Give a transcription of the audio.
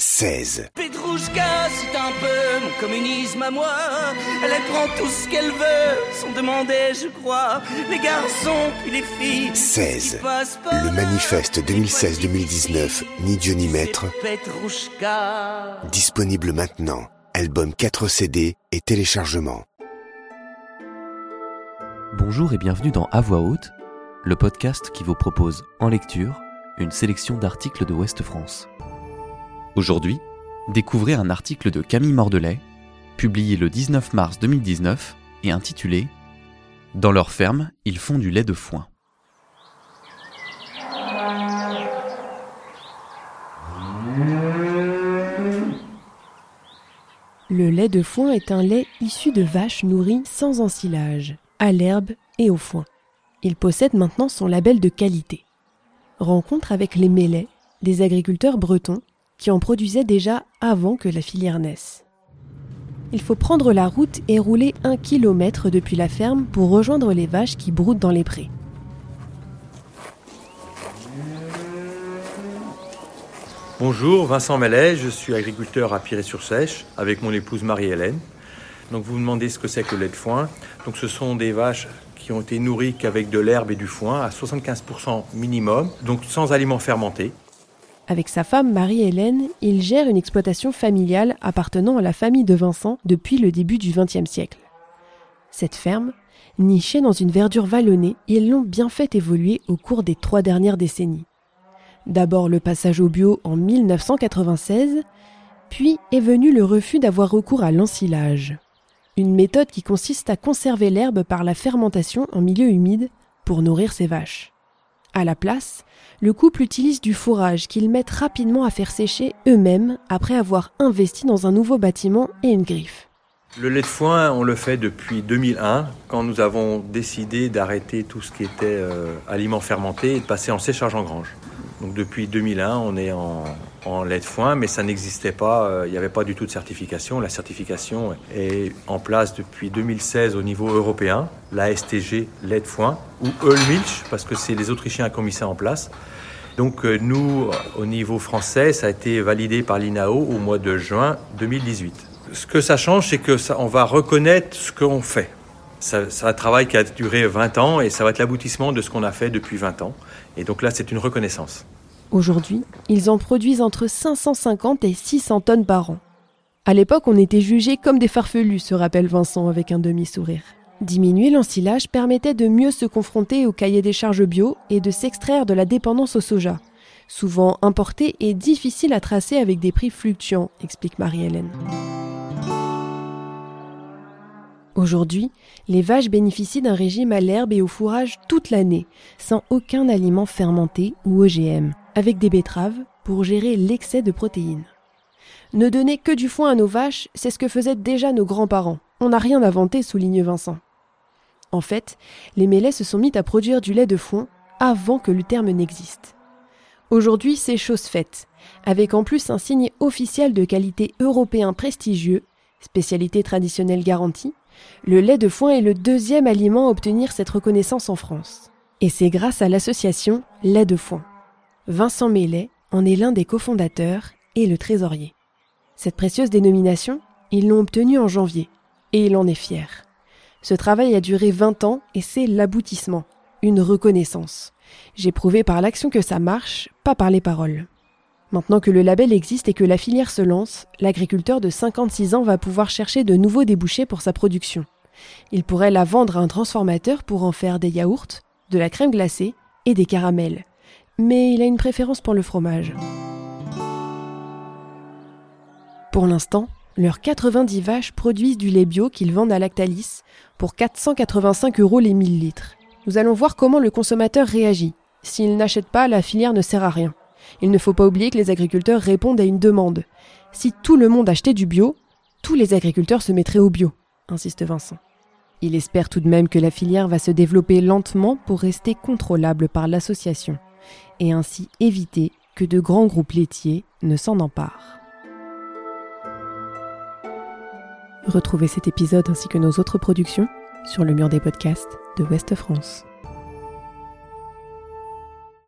16. Petrouchka, c'est un peu mon communisme à moi. Elle prend tout ce qu'elle veut, sans demander, je crois. Les garçons, puis les filles. 16. Le manifeste 2016-2019, Ni Dieu ni maître. Petrouchka. Disponible maintenant. Album 4 CD et téléchargement. Bonjour et bienvenue dans À voix haute, le podcast qui vous propose en lecture une sélection d'articles de Ouest France. Aujourd'hui, découvrez un article de Camille Mordelais, publié le 19 mars 2019 et intitulé Dans leur ferme, ils font du lait de foin. Le lait de foin est un lait issu de vaches nourries sans ensilage, à l'herbe et au foin. Il possède maintenant son label de qualité. Rencontre avec les mélets, des agriculteurs bretons qui en produisaient déjà avant que la filière naisse. Il faut prendre la route et rouler un kilomètre depuis la ferme pour rejoindre les vaches qui broutent dans les prés. Bonjour, Vincent Mallet, je suis agriculteur à Piré-sur-Sèche avec mon épouse Marie-Hélène. Donc vous me demandez ce que c'est que le lait de foin. Donc ce sont des vaches qui ont été nourries qu'avec de l'herbe et du foin à 75% minimum, donc sans aliments fermentés. Avec sa femme Marie-Hélène, il gère une exploitation familiale appartenant à la famille de Vincent depuis le début du XXe siècle. Cette ferme, nichée dans une verdure vallonnée, ils l'ont bien fait évoluer au cours des trois dernières décennies. D'abord le passage au bio en 1996, puis est venu le refus d'avoir recours à l'ensilage, une méthode qui consiste à conserver l'herbe par la fermentation en milieu humide pour nourrir ses vaches. À la place, le couple utilise du fourrage qu'ils mettent rapidement à faire sécher eux-mêmes après avoir investi dans un nouveau bâtiment et une griffe. Le lait de foin, on le fait depuis 2001, quand nous avons décidé d'arrêter tout ce qui était euh, aliments fermentés et de passer en séchage en grange. Donc depuis 2001, on est en, en lait de foin, mais ça n'existait pas, euh, il n'y avait pas du tout de certification. La certification est en place depuis 2016 au niveau européen, la STG lait de foin, ou Eulmilch, parce que c'est les Autrichiens qui ont mis ça en place. Donc euh, nous, au niveau français, ça a été validé par l'INAO au mois de juin 2018. Ce que ça change, c'est que on va reconnaître ce qu'on fait. C'est un travail qui a duré 20 ans et ça va être l'aboutissement de ce qu'on a fait depuis 20 ans. Et donc là, c'est une reconnaissance. Aujourd'hui, ils en produisent entre 550 et 600 tonnes par an. À l'époque, on était jugés comme des farfelus, se rappelle Vincent avec un demi-sourire. Diminuer l'ensilage permettait de mieux se confronter au cahier des charges bio et de s'extraire de la dépendance au soja, souvent importé et difficile à tracer avec des prix fluctuants, explique Marie-Hélène. Aujourd'hui, les vaches bénéficient d'un régime à l'herbe et au fourrage toute l'année, sans aucun aliment fermenté ou OGM, avec des betteraves pour gérer l'excès de protéines. Ne donner que du foin à nos vaches, c'est ce que faisaient déjà nos grands-parents. On n'a rien inventé, souligne Vincent. En fait, les mélets se sont mis à produire du lait de foin avant que le terme n'existe. Aujourd'hui, c'est chose faite, avec en plus un signe officiel de qualité européen prestigieux, spécialité traditionnelle garantie, le lait de foin est le deuxième aliment à obtenir cette reconnaissance en France. Et c'est grâce à l'association Lait de foin. Vincent Mellet en est l'un des cofondateurs et le trésorier. Cette précieuse dénomination, ils l'ont obtenue en janvier, et il en est fier. Ce travail a duré 20 ans et c'est l'aboutissement, une reconnaissance. J'ai prouvé par l'action que ça marche, pas par les paroles. Maintenant que le label existe et que la filière se lance, l'agriculteur de 56 ans va pouvoir chercher de nouveaux débouchés pour sa production. Il pourrait la vendre à un transformateur pour en faire des yaourts, de la crème glacée et des caramels. Mais il a une préférence pour le fromage. Pour l'instant, leurs 90 vaches produisent du lait bio qu'ils vendent à Lactalis pour 485 euros les 1000 litres. Nous allons voir comment le consommateur réagit. S'il n'achète pas, la filière ne sert à rien. Il ne faut pas oublier que les agriculteurs répondent à une demande. Si tout le monde achetait du bio, tous les agriculteurs se mettraient au bio, insiste Vincent. Il espère tout de même que la filière va se développer lentement pour rester contrôlable par l'association et ainsi éviter que de grands groupes laitiers ne s'en emparent. Retrouvez cet épisode ainsi que nos autres productions sur le mur des podcasts de Ouest France.